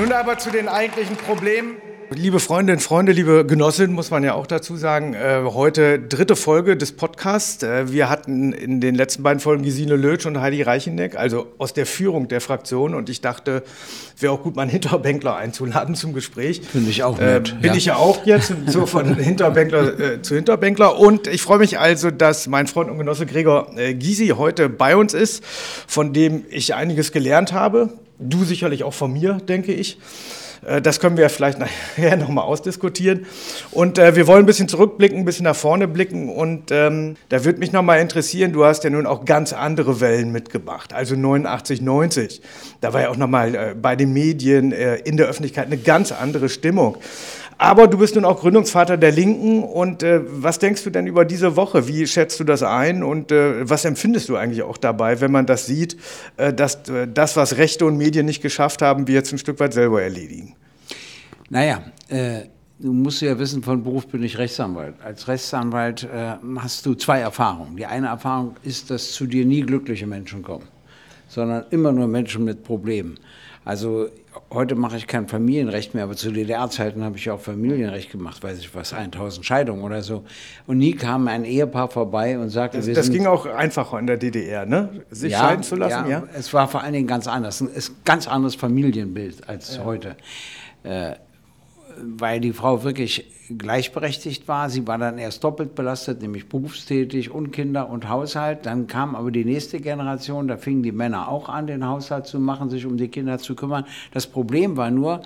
Nun aber zu den eigentlichen Problemen. Liebe Freundinnen, Freunde, liebe Genossinnen, muss man ja auch dazu sagen, äh, heute dritte Folge des Podcasts. Äh, wir hatten in den letzten beiden Folgen Gesine Lötsch und Heidi Reicheneck, also aus der Führung der Fraktion. Und ich dachte, wäre auch gut, mal einen Hinterbänkler einzuladen zum Gespräch. Finde ich auch äh, nett. Äh, bin ja. ich ja auch jetzt, so von Hinterbänkler äh, zu Hinterbänkler. Und ich freue mich also, dass mein Freund und Genosse Gregor äh, Gysi heute bei uns ist, von dem ich einiges gelernt habe. Du sicherlich auch von mir, denke ich. Äh, das können wir vielleicht nachher nochmal ausdiskutieren. Und äh, wir wollen ein bisschen zurückblicken, ein bisschen nach vorne blicken. Und ähm, da würde mich nochmal interessieren, du hast ja nun auch ganz andere Wellen mitgebracht. Also 89, 90. Da war ja auch nochmal äh, bei den Medien, äh, in der Öffentlichkeit eine ganz andere Stimmung. Aber du bist nun auch Gründungsvater der Linken. Und äh, was denkst du denn über diese Woche? Wie schätzt du das ein? Und äh, was empfindest du eigentlich auch dabei, wenn man das sieht, äh, dass äh, das, was Rechte und Medien nicht geschafft haben, wir jetzt ein Stück weit selber erledigen? Naja, äh, du musst ja wissen, von Beruf bin ich Rechtsanwalt. Als Rechtsanwalt äh, hast du zwei Erfahrungen. Die eine Erfahrung ist, dass zu dir nie glückliche Menschen kommen, sondern immer nur Menschen mit Problemen. Also heute mache ich kein Familienrecht mehr, aber zu DDR-Zeiten habe ich auch Familienrecht gemacht, weiß ich was, 1000 Scheidungen oder so. Und nie kam ein Ehepaar vorbei und sagte, das, das ging auch einfacher in der DDR, ne? Sich ja, scheiden zu lassen, ja, ja? Es war vor allen Dingen ganz anders, ein ganz anderes Familienbild als ja. heute. Äh, weil die Frau wirklich gleichberechtigt war. Sie war dann erst doppelt belastet, nämlich berufstätig und Kinder und Haushalt. Dann kam aber die nächste Generation, da fingen die Männer auch an, den Haushalt zu machen, sich um die Kinder zu kümmern. Das Problem war nur,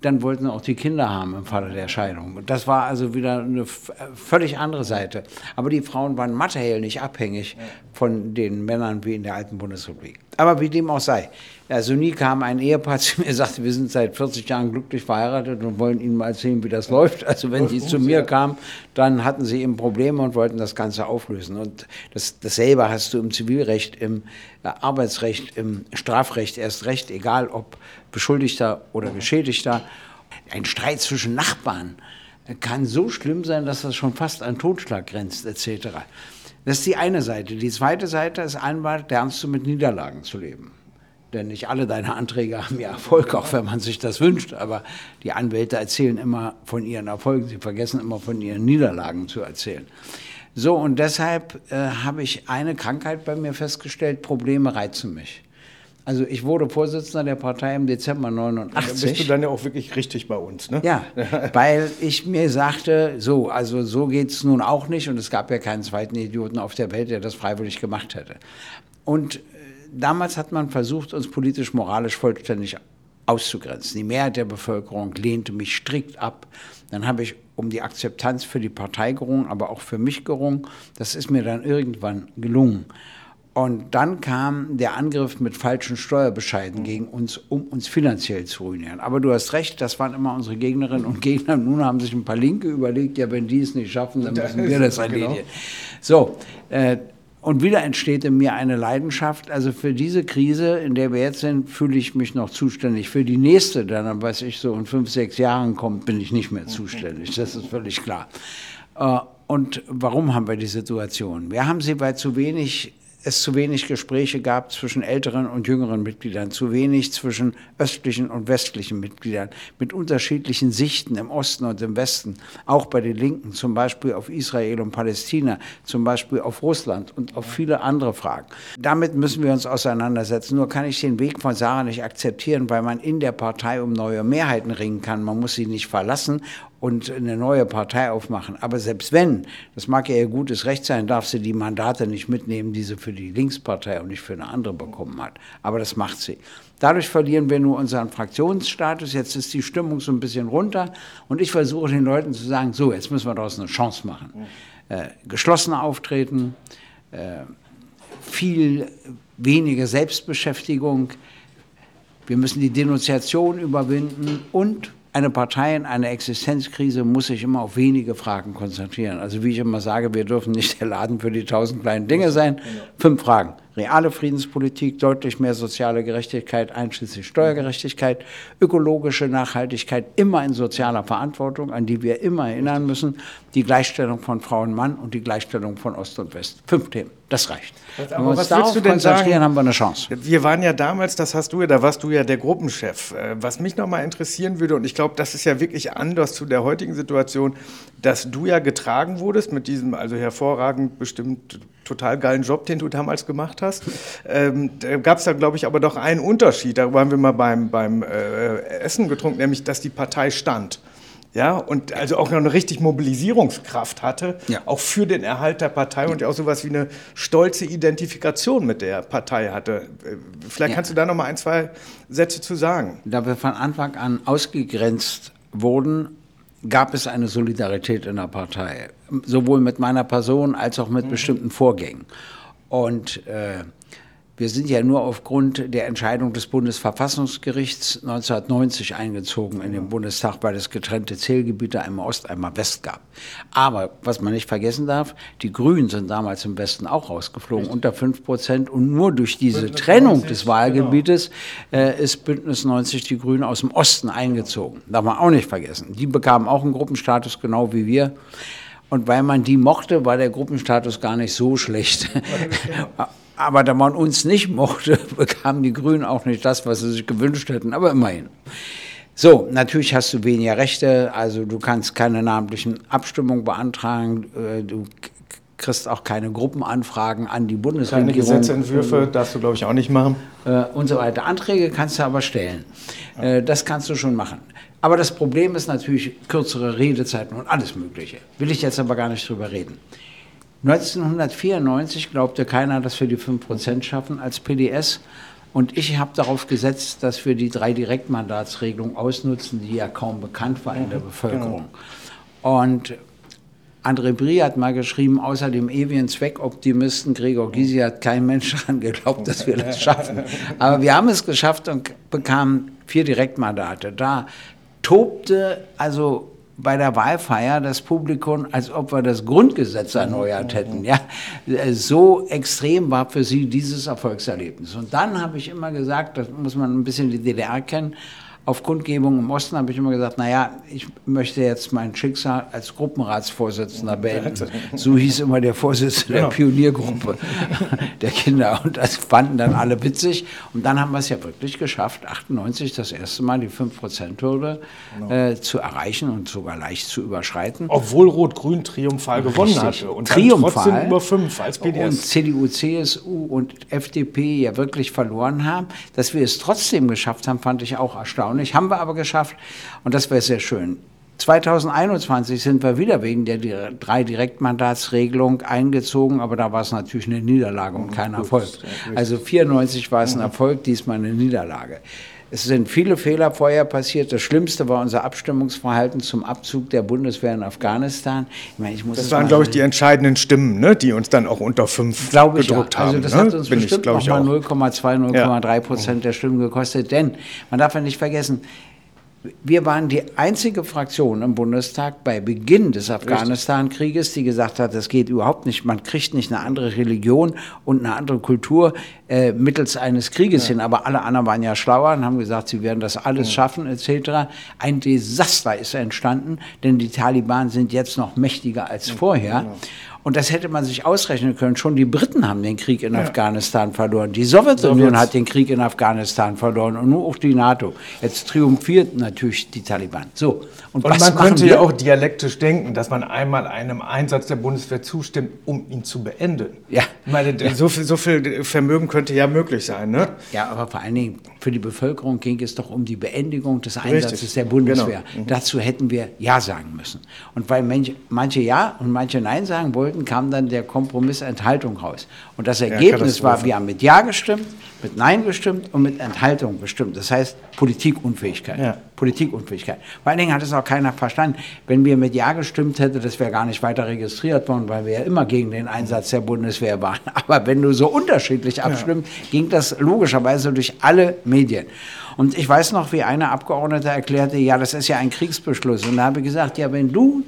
dann wollten auch die Kinder haben im Falle der Scheidung. Das war also wieder eine völlig andere Seite. Aber die Frauen waren materiell nicht abhängig von den Männern wie in der alten Bundesrepublik. Aber wie dem auch sei. Also nie kam ein Ehepaar zu mir und sagte, wir sind seit 40 Jahren glücklich verheiratet und wollen Ihnen mal erzählen, wie das läuft. Also wenn sie zu mir kamen, dann hatten sie eben Probleme und wollten das Ganze auflösen. Und das, dasselbe hast du im Zivilrecht, im äh, Arbeitsrecht, im Strafrecht erst recht, egal ob Beschuldigter oder Geschädigter. Ein Streit zwischen Nachbarn kann so schlimm sein, dass das schon fast an Totschlag grenzt, etc. Das ist die eine Seite. Die zweite Seite ist einmal, lernst du mit Niederlagen zu leben. Denn nicht alle deine Anträge haben ja Erfolg, auch wenn man sich das wünscht. Aber die Anwälte erzählen immer von ihren Erfolgen, sie vergessen immer von ihren Niederlagen zu erzählen. So, und deshalb äh, habe ich eine Krankheit bei mir festgestellt, Probleme reizen mich. Also ich wurde Vorsitzender der Partei im Dezember 89. Ach, bist du dann ja auch wirklich richtig bei uns, ne? Ja, weil ich mir sagte, so, also so geht es nun auch nicht und es gab ja keinen zweiten Idioten auf der Welt, der das freiwillig gemacht hätte. Und damals hat man versucht, uns politisch-moralisch vollständig auszugrenzen. Die Mehrheit der Bevölkerung lehnte mich strikt ab. Dann habe ich um die Akzeptanz für die Partei gerungen, aber auch für mich gerungen. Das ist mir dann irgendwann gelungen. Und dann kam der Angriff mit falschen Steuerbescheiden gegen uns, um uns finanziell zu ruinieren. Aber du hast recht, das waren immer unsere Gegnerinnen und Gegner. Nun haben sich ein paar Linke überlegt, ja, wenn die es nicht schaffen, dann müssen wir das erledigen. Genau. So, äh, und wieder entsteht in mir eine Leidenschaft. Also für diese Krise, in der wir jetzt sind, fühle ich mich noch zuständig. Für die nächste, dann, was ich so in fünf, sechs Jahren kommt, bin ich nicht mehr zuständig. Das ist völlig klar. Äh, und warum haben wir die Situation? Wir haben sie, weil zu wenig es zu wenig Gespräche gab zwischen älteren und jüngeren Mitgliedern, zu wenig zwischen östlichen und westlichen Mitgliedern, mit unterschiedlichen Sichten im Osten und im Westen, auch bei den Linken, zum Beispiel auf Israel und Palästina, zum Beispiel auf Russland und auf viele andere Fragen. Damit müssen wir uns auseinandersetzen. Nur kann ich den Weg von Sarah nicht akzeptieren, weil man in der Partei um neue Mehrheiten ringen kann. Man muss sie nicht verlassen und eine neue Partei aufmachen. Aber selbst wenn, das mag ja ihr gutes Recht sein, darf sie die Mandate nicht mitnehmen, die sie für die Linkspartei und nicht für eine andere bekommen hat. Aber das macht sie. Dadurch verlieren wir nur unseren Fraktionsstatus. Jetzt ist die Stimmung so ein bisschen runter. Und ich versuche den Leuten zu sagen, so, jetzt müssen wir daraus eine Chance machen. Äh, geschlossener auftreten, äh, viel weniger Selbstbeschäftigung. Wir müssen die Denunziation überwinden und eine Partei in einer Existenzkrise muss sich immer auf wenige Fragen konzentrieren. Also wie ich immer sage, wir dürfen nicht der Laden für die tausend kleinen Dinge sein. Fünf Fragen reale Friedenspolitik, deutlich mehr soziale Gerechtigkeit, einschließlich Steuergerechtigkeit, ökologische Nachhaltigkeit, immer in sozialer Verantwortung, an die wir immer erinnern müssen, die Gleichstellung von Frau und Mann und die Gleichstellung von Ost und West. Fünf Themen, das reicht. Aber Wenn wir uns was darauf willst du denn konzentrieren, haben wir eine Chance. Wir waren ja damals, das hast du ja, da warst du ja der Gruppenchef. Äh, Was mich nochmal interessieren würde, und ich glaube, das ist ja wirklich anders zu der heutigen Situation, dass du ja getragen wurdest mit diesem, also hervorragend bestimmt total geilen Job, den du damals gemacht hast. Ähm, da gab es da, glaube ich, aber doch einen Unterschied. Darüber haben wir mal beim, beim äh, Essen getrunken, nämlich, dass die Partei stand. Ja, und also auch noch eine richtig Mobilisierungskraft hatte, Ja. auch für den Erhalt der Partei und ja auch sowas wie eine stolze Identifikation mit der Partei hatte. Äh, Vielleicht Ja. kannst du da noch mal ein, zwei Sätze zu sagen. Da wir von Anfang an ausgegrenzt wurden, gab es eine Solidarität in der Partei, sowohl mit meiner Person als auch mit bestimmten Vorgängen. Und äh, wir sind ja nur aufgrund der Entscheidung des Bundesverfassungsgerichts 1990 eingezogen in den Bundestag, weil es getrennte Zählgebiete einmal Ost, einmal West gab. Aber was man nicht vergessen darf, die Grünen sind damals im Westen auch rausgeflogen, unter 5 Prozent. Und nur durch diese Bündnis Trennung 90, des Wahlgebietes äh, ist Bündnis 90 die Grünen aus dem Osten eingezogen. Darf man auch nicht vergessen. Die bekamen auch einen Gruppenstatus, genau wie wir. Und weil man die mochte, war der Gruppenstatus gar nicht so schlecht. Aber da man uns nicht mochte, bekamen die Grünen auch nicht das, was sie sich gewünscht hätten, aber immerhin. So, natürlich hast du weniger Rechte, also du kannst keine namentlichen Abstimmungen beantragen, äh, du kriegst auch keine Gruppenanfragen an die Keine Bundesregierung. Gesetzentwürfe darfst du, glaube ich, auch nicht machen. äh, und so weiter. Anträge kannst du aber stellen. Äh, das kannst du schon machen. Aber das Problem ist natürlich kürzere Redezeiten und alles Mögliche. Will ich jetzt aber gar nicht drüber reden. 1994 glaubte keiner, dass wir die 5% schaffen als PDS. Und ich habe darauf gesetzt, dass wir die drei Direktmandatsregelung ausnutzen, die ja kaum bekannt war in der Bevölkerung. Und André Brie hat mal geschrieben, außer dem ewigen Zweckoptimisten Gregor Gysi hat kein Mensch daran geglaubt, dass wir das schaffen. Aber wir haben es geschafft und bekamen vier Direktmandate. Da tobte also bei der Wahlfeier das Publikum, als ob wir das Grundgesetz erneuert hätten. Ja, so extrem war für sie dieses Erfolgserlebnis. Und dann habe ich immer gesagt, das muss man ein bisschen die DDR kennen, auf Kundgebung im Osten habe ich immer gesagt, naja, ich möchte jetzt mein Schicksal als Gruppenratsvorsitzender beenden. So hieß immer der Vorsitzende der Genau. Pioniergruppe der Kinder. Und das fanden dann alle witzig. Und dann haben wir es ja wirklich geschafft, 98 das erste Mal die 5%-Hürde äh, zu erreichen und sogar leicht zu überschreiten. Obwohl Rot-Grün triumphal gewonnen Richtig. hatte. Und Triumphal. trotzdem über fünf als Und PDS. CDU, CSU und FDP ja wirklich verloren haben. Dass wir es trotzdem geschafft haben, fand ich auch erstaunlich. Haben wir aber geschafft und das wäre sehr schön. 2021 sind wir wieder wegen der drei Direktmandatsregelung eingezogen, aber da war es natürlich eine Niederlage und kein Erfolg. Also 94 war es ein Erfolg, diesmal eine Niederlage. Es sind viele Fehler vorher passiert. Das Schlimmste war unser Abstimmungsverhalten zum Abzug der Bundeswehr in Afghanistan. Ich meine, ich muss Das waren, glaube ich, die entscheidenden Stimmen, ne, die uns dann auch unter fünf Glaube ich ja. Also haben. das ne? hat uns Bin bestimmt glaub ich, noch mal auch. 0,2, 0,3 Prozent der Stimmen gekostet. Denn man darf ja nicht vergessen, wir waren die einzige Fraktion im Bundestag bei Beginn des Afghanistan-Krieges, die gesagt hat, das geht überhaupt nicht. Man kriegt nicht eine andere Religion und eine andere Kultur äh, mittels eines Krieges hin. Aber alle anderen waren ja schlauer und haben gesagt, sie werden das alles schaffen etc. Ein Desaster ist entstanden, denn die Taliban sind jetzt noch mächtiger als vorher. Und das hätte man sich ausrechnen können. Schon die Briten haben den Krieg in Afghanistan verloren. Die Sowjetunion hat den Krieg in Afghanistan verloren und nur auch die NATO. Jetzt triumphiert natürlich die Taliban. So. Und was man könnte ja auch dialektisch denken, dass man einmal einem Einsatz der Bundeswehr zustimmt, um ihn zu beenden. Ja. Ich meine, so, viel, so viel Vermögen könnte ja möglich sein, ne? Ja, aber vor allen Dingen für die Bevölkerung ging es doch um die Beendigung des Einsatzes Richtig. der Bundeswehr. Genau. Dazu hätten wir Ja sagen müssen. Und weil manche, Ja und manche Nein sagen wollten, kam dann der Kompromiss Enthaltung raus. Und das Ergebnis war, Katastrophe. wir haben mit Ja gestimmt, mit Nein gestimmt und mit Enthaltung gestimmt. Das heißt Politikunfähigkeit. Ja. Politikunfähigkeit. Vor allen Dingen hat es auch keiner verstanden. Wenn wir mit Ja gestimmt hätten, das wäre gar nicht weiter registriert worden, weil wir ja immer gegen den Einsatz der Bundeswehr waren. Aber wenn du so unterschiedlich abstimmst, ging das logischerweise durch alle Medien. Und ich weiß noch, wie eine Abgeordnete erklärte, ja, das ist ja ein Kriegsbeschluss. Und da habe ich gesagt, ja, wenn du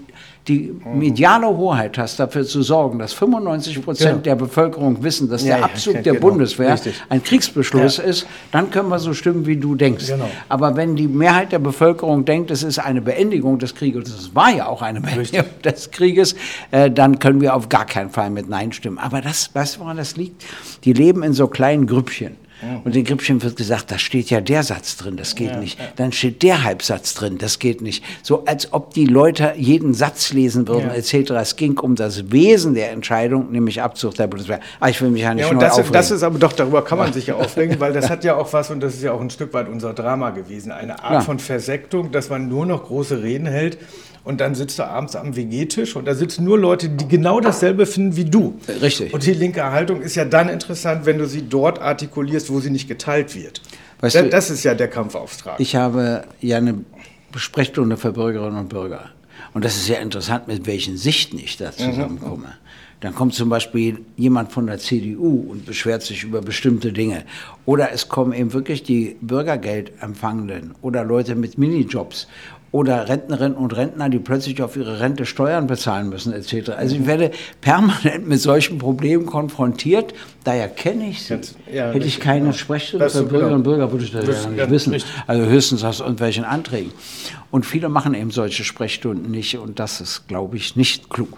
die mediale Hoheit hast, dafür zu sorgen, dass 95 Prozent genau. der Bevölkerung wissen, dass ja, der Abzug ja, der genau. Bundeswehr Richtig. ein Kriegsbeschluss ja. ist, dann können wir so stimmen, wie du denkst. Genau. Aber wenn die Mehrheit der Bevölkerung denkt, es ist eine Beendigung des Krieges, es war ja auch eine Beendigung Richtig. des Krieges, äh, dann können wir auf gar keinen Fall mit Nein stimmen. Aber das, weißt du, woran das liegt? Die leben in so kleinen Grüppchen. Und in Gripschen wird gesagt, da steht ja der Satz drin, das geht ja, nicht. Ja. Dann steht der Halbsatz drin, das geht nicht. So als ob die Leute jeden Satz lesen würden, ja. etc. Es ging um das Wesen der Entscheidung, nämlich Abzug der Bundeswehr. Ah, ich will mich ja nicht ja, und das, aufregen. das ist aber doch, darüber kann man sich ja aufregen, weil das hat ja auch was, und das ist ja auch ein Stück weit unser Drama gewesen, eine Art von Versektung, dass man nur noch große Reden hält und dann sitzt du abends am WG-Tisch und da sitzen nur Leute, die genau dasselbe finden wie du. Richtig. Und die linke Haltung ist ja dann interessant, wenn du sie dort artikulierst, wo sie nicht geteilt wird. Weißt das, du, das ist ja der Kampfauftrag. Ich habe ja eine Sprechstunde für Bürgerinnen und Bürger. Und das ist ja interessant, mit welchen Sichten ich da zusammenkomme. Mhm. Dann kommt zum Beispiel jemand von der CDU und beschwert sich über bestimmte Dinge. Oder es kommen eben wirklich die Bürgergeldempfangenden oder Leute mit Minijobs oder Rentnerinnen und Rentner, die plötzlich auf ihre Rente Steuern bezahlen müssen, etc. Also ich werde permanent mit solchen Problemen konfrontiert. Daher kenne ich sie. Ja, Hätte ich keine genau. Sprechstunde für Bürgerinnen und Bürger, würde ich das ja nicht wissen. Richtig. Also höchstens aus irgendwelchen Anträgen. Und viele machen eben solche Sprechstunden nicht und das ist, glaube ich, nicht klug.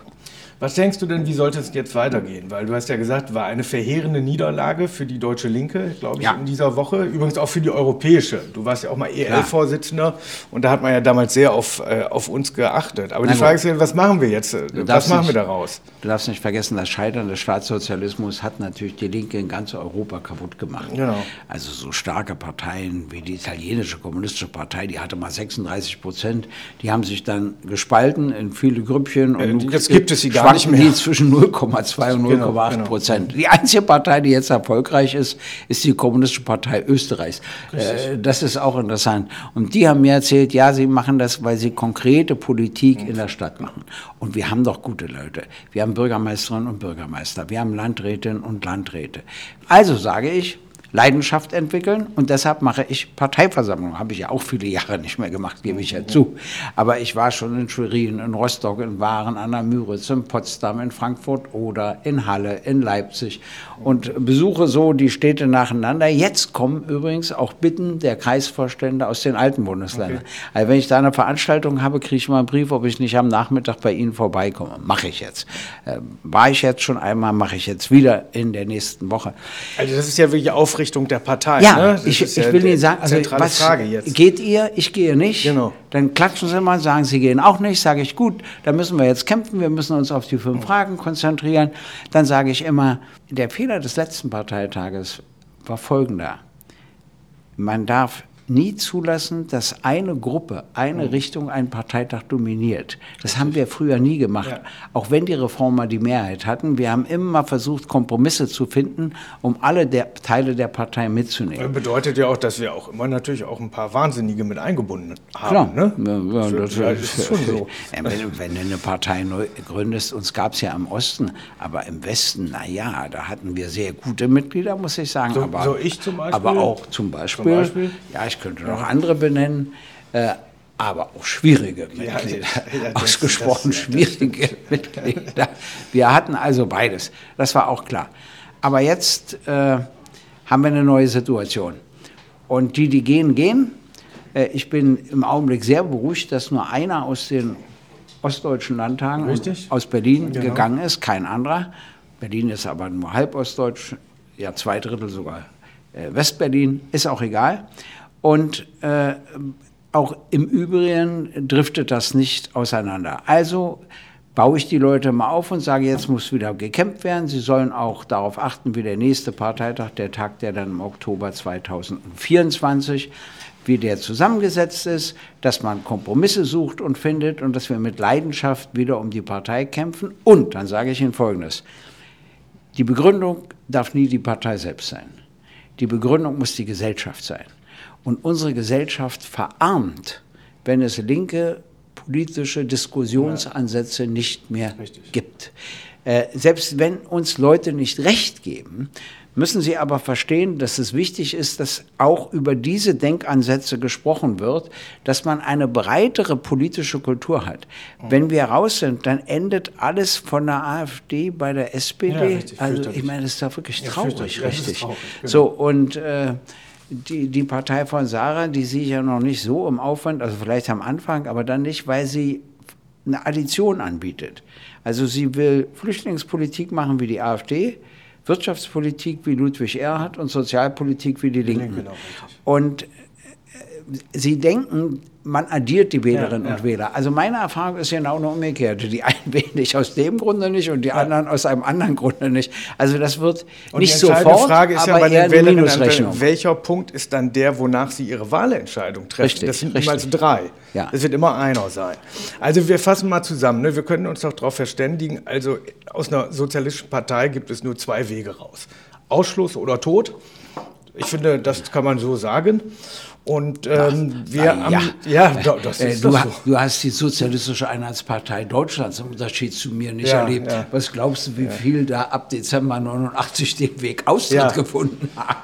Was denkst du denn, wie sollte es jetzt weitergehen? Weil du hast ja gesagt, war eine verheerende Niederlage für die deutsche Linke, glaube ich, ja. in dieser Woche. Übrigens auch für die europäische. Du warst ja auch mal EL-Vorsitzender und da hat man ja damals sehr auf, äh, auf uns geachtet. Aber Nein, die Frage ist, was machen wir jetzt? Was machen nicht, wir daraus? Du darfst nicht vergessen, das Scheitern des Staatssozialismus hat natürlich die Linke in ganz Europa kaputt gemacht. Genau. Also so starke Parteien wie die italienische kommunistische Partei, die hatte mal 36 Prozent, die haben sich dann gespalten in viele Grüppchen. Und äh, jetzt gibt es sie gar mehr. die zwischen 0,2 und 0,8 genau, genau. Prozent. Die einzige Partei, die jetzt erfolgreich ist, ist die Kommunistische Partei Österreichs. Äh, das ist auch interessant. Und die haben mir erzählt, ja, sie machen das, weil sie konkrete Politik mhm. in der Stadt machen. Und wir haben doch gute Leute. Wir haben Bürgermeisterinnen und Bürgermeister. Wir haben Landrätinnen und Landräte. Also sage ich, Leidenschaft entwickeln und deshalb mache ich Parteiversammlung. Habe ich ja auch viele Jahre nicht mehr gemacht, gebe ich ja zu. Aber ich war schon in Schwerin, in Rostock, in Waren an der Müritz, in Potsdam, in Frankfurt oder in Halle, in Leipzig und besuche so die Städte nacheinander. Jetzt kommen übrigens auch Bitten der Kreisvorstände aus den alten Bundesländern. Okay. Also wenn ich da eine Veranstaltung habe, kriege ich mal einen Brief, ob ich nicht am Nachmittag bei Ihnen vorbeikomme. Mache ich jetzt. Äh, war ich jetzt schon einmal, mache ich jetzt wieder in der nächsten Woche. Also das ist ja wirklich aufregend Ausrichtung der Partei. Ja, ne? ich, ich ja will Ihnen sagen, also was Frage jetzt. geht ihr? Ich gehe nicht. Genau. Dann klatschen Sie mal, sagen Sie gehen auch nicht. Sage ich gut, da müssen wir jetzt kämpfen. Wir müssen uns auf die fünf Fragen konzentrieren. Dann sage ich immer, der Fehler des letzten Parteitages war folgender: Man darf nie zulassen, dass eine Gruppe, eine mhm. Richtung einen Parteitag dominiert. Das haben wir früher nie gemacht. Ja. Auch wenn die Reformer die Mehrheit hatten. Wir haben immer versucht, Kompromisse zu finden, um alle der Teile der Partei mitzunehmen. Das bedeutet ja auch, dass wir auch immer natürlich auch ein paar Wahnsinnige mit eingebunden haben. Klar. Ne? Ja, das, das ist schon so. Wenn, wenn, du eine Partei neu gründest, uns gab es ja im Osten, aber im Westen, naja, da hatten wir sehr gute Mitglieder, muss ich sagen. So, aber, so ich zum Beispiel? Aber auch zum Beispiel, zum Beispiel? ja, ich könnte noch andere benennen, äh, aber auch schwierige Mitglieder, ja, ja, ausgesprochen das, schwierige Mitglieder. Wir hatten also beides, das war auch klar. Aber jetzt äh, haben wir eine neue Situation. Und die, die gehen, gehen. Äh, ich bin im Augenblick sehr beruhigt, dass nur einer aus den ostdeutschen Landtagen Richtig. aus Berlin genau. gegangen ist, kein anderer. Berlin ist aber nur halb ostdeutsch, ja zwei Drittel sogar äh, Westberlin, ist auch egal. Und äh, auch im Übrigen driftet das nicht auseinander. Also baue ich die Leute mal auf und sage, jetzt muss wieder gekämpft werden. Sie sollen auch darauf achten, wie der nächste Parteitag, der Tag, der dann im Oktober 2024, wie der zusammengesetzt ist, dass man Kompromisse sucht und findet und dass wir mit Leidenschaft wieder um die Partei kämpfen. Und dann sage ich Ihnen Folgendes. Die Begründung darf nie die Partei selbst sein. Die Begründung muss die Gesellschaft sein. Und unsere Gesellschaft verarmt, wenn es linke politische Diskussionsansätze nicht mehr Richtig. gibt. Äh, selbst wenn uns Leute nicht recht geben, müssen sie aber verstehen, dass es wichtig ist, dass auch über diese Denkansätze gesprochen wird, dass man eine breitere politische Kultur hat. Wenn wir raus sind, dann endet alles von der AfD bei der SPD. Ja, richtig, also ich meine, das ist doch wirklich traurig, ja, richtig. Traurig, genau. So und äh, die, die Partei von Sarah, die sehe ich ja noch nicht so im Aufwand, also vielleicht am Anfang, aber dann nicht, weil sie eine Addition anbietet. Also sie will Flüchtlingspolitik machen wie die AfD, Wirtschaftspolitik wie Ludwig Erhard und Sozialpolitik wie die Linken. Genau, und sie denken, man addiert die Wählerinnen ja, ja. und Wähler. Also meine Erfahrung ist genau eine umgekehrte. Die einen wählen nicht aus dem Grunde nicht und die ja. anderen aus einem anderen Grunde nicht. Also das wird und nicht die sofort, Frage ist ja bei den Wählerinnen, welcher Punkt ist dann der, wonach sie ihre Wahlentscheidung treffen? Richtig, das sind niemals drei. Ja. Es wird immer einer sein. Also wir fassen mal zusammen. Ne? Wir können uns doch darauf verständigen. Also aus einer sozialistischen Partei gibt es nur zwei Wege raus. Ausschluss oder Tod. Ich finde, das kann man so sagen. Und ähm, Ach, wir ja, am, ja das äh, ist äh, du, so. du, hast die Sozialistische Einheitspartei Deutschlands im Unterschied zu mir nicht ja, erlebt. Ja. Was glaubst du, wie viel da ab Dezember 89 den Weg Austritt gefunden haben?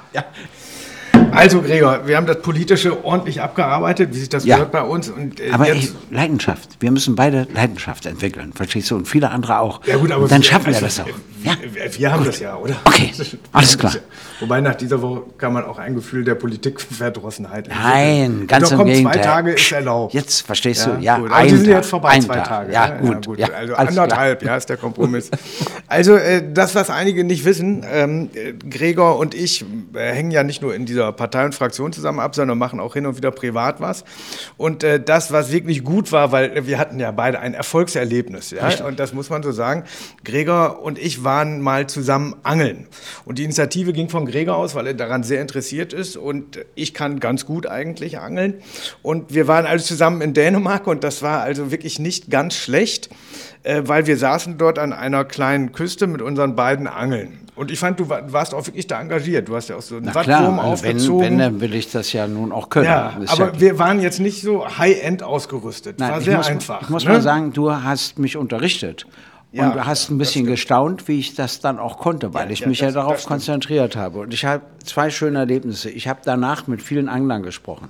Also Gregor, wir haben das Politische ordentlich abgearbeitet, wie sich das ja. gehört bei uns. Und, äh, aber ey, Leidenschaft, wir müssen beide Leidenschaft entwickeln, verstehst du? Und viele andere auch. Ja gut, aber und dann schaffen also, wir das auch. Ja? Wir, haben gut. das ja, oder? Okay, alles klar. Wobei nach dieser Woche kann man auch ein Gefühl der Politikverdrossenheit Nein, ganz im Gegenteil. zwei Tage ist erlaubt. Jetzt verstehst du, ja, gut. Aber die sind jetzt vorbei, zwei Tag. Tage. Ja, gut. Ja, gut. Ja, also anderthalb, klar. ja, ist der Kompromiss. also äh, das, was einige nicht wissen, ähm, Gregor und ich äh, hängen ja nicht nur in dieser Partei und Fraktion zusammen ab, sondern machen auch hin und wieder privat was. Und äh, das, was wirklich gut war, weil wir hatten ja beide ein Erfolgserlebnis, ja, Richtig. und das muss man so sagen. Gregor und ich waren mal zusammen angeln. Und die Initiative ging von Gregor aus, weil er daran sehr interessiert ist. Und ich kann ganz gut eigentlich angeln. Und wir waren also zusammen in Dänemark und das war also wirklich nicht ganz schlecht, äh, weil wir saßen dort an einer kleinen Küste mit unseren beiden Angeln. Und ich fand, du warst auch wirklich da engagiert. Du hast ja auch so einen Wattwurm aufgezogen. Wenn, wenn, dann will ich das ja nun auch können. Ja, aber ja wir waren jetzt nicht so High-End ausgerüstet. Nein, war sehr muss, einfach. Ich muss ne? mal sagen, du hast mich unterrichtet. Ja, und du hast ein bisschen gestaunt, wie ich das dann auch konnte, weil ja, ich ja, mich das, ja darauf konzentriert habe. Und ich habe zwei schöne Erlebnisse. Ich habe danach mit vielen Anglern gesprochen.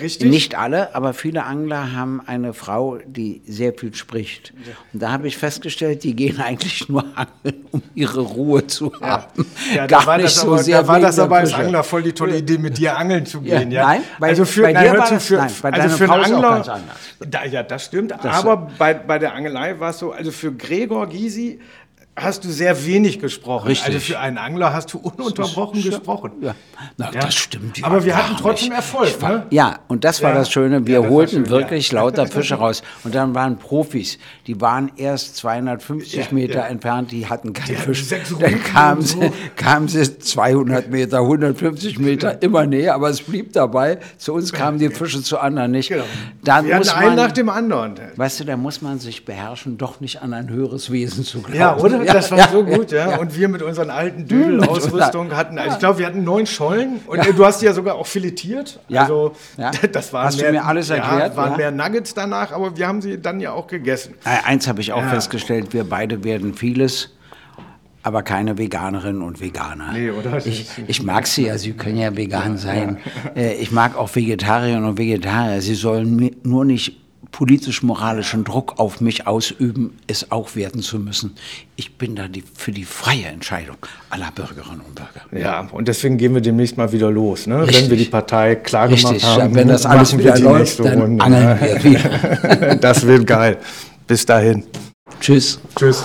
Richtig? Nicht alle, aber viele Angler haben eine Frau, die sehr viel spricht. Ja. Und da habe ich festgestellt, die gehen eigentlich nur angeln, um ihre Ruhe zu haben. Ja, Gar da nicht so aber, sehr. Da war das aber als Angler voll die tolle Idee, mit dir angeln zu gehen. Ja, Nein, bei, also für, bei nein, dir war das, für, nein, bei also für einen Angler, ganz anders. Da, ja, das stimmt. Das aber bei, bei der Angelei war es so, also für Gregor Gysi hast du sehr wenig gesprochen. Richtig. Also für einen Angler hast du ununterbrochen gesprochen. Ja. Na, ja. das stimmt. Aber wir hatten trotzdem nicht. Erfolg. Ne? Ja, und das war ja. das Schöne. Wir das holten schön, wirklich lauter Fische raus. Und dann waren Profis, die waren erst 250 Meter entfernt, die hatten keinen Fisch. Dann kamen sie, kamen sie 200 Meter, 150 Meter, immer näher, aber es blieb dabei. Zu uns kamen die Fische, zu anderen nicht. Genau. Dann wir muss man, einen nach dem anderen. Weißt du, da muss man sich beherrschen, doch nicht an ein höheres Wesen zu glauben. Ja, oder? Ja, das war ja, so gut, ja. Und wir mit unseren alten Dübel-Ausrüstung hatten, also ich glaube, wir hatten neun Schollen und du hast die ja sogar auch filetiert. Ja. Also das waren hast mehr, du mir alles erklärt? waren mehr Nuggets danach, aber wir haben sie dann ja auch gegessen. Eins habe ich auch festgestellt, wir beide werden vieles aber keine Veganerinnen und Veganer. Nee, oder? Ich, ich mag sie ja, sie können ja vegan sein. Ja. Äh, ich mag auch Vegetarierinnen und Vegetarier. Sie sollen nur nicht politisch-moralischen Druck auf mich ausüben, es auch werden zu müssen. Ich bin da die, für die freie Entscheidung aller Bürgerinnen und Bürger. Ja, und deswegen gehen wir demnächst mal wieder los, ne? wenn wir die Partei klar gemacht haben. Wenn das alles wieder läuft, dann Runde, angeln ne? wir wieder. das wird geil. Bis dahin. Tschüss. Tschüss.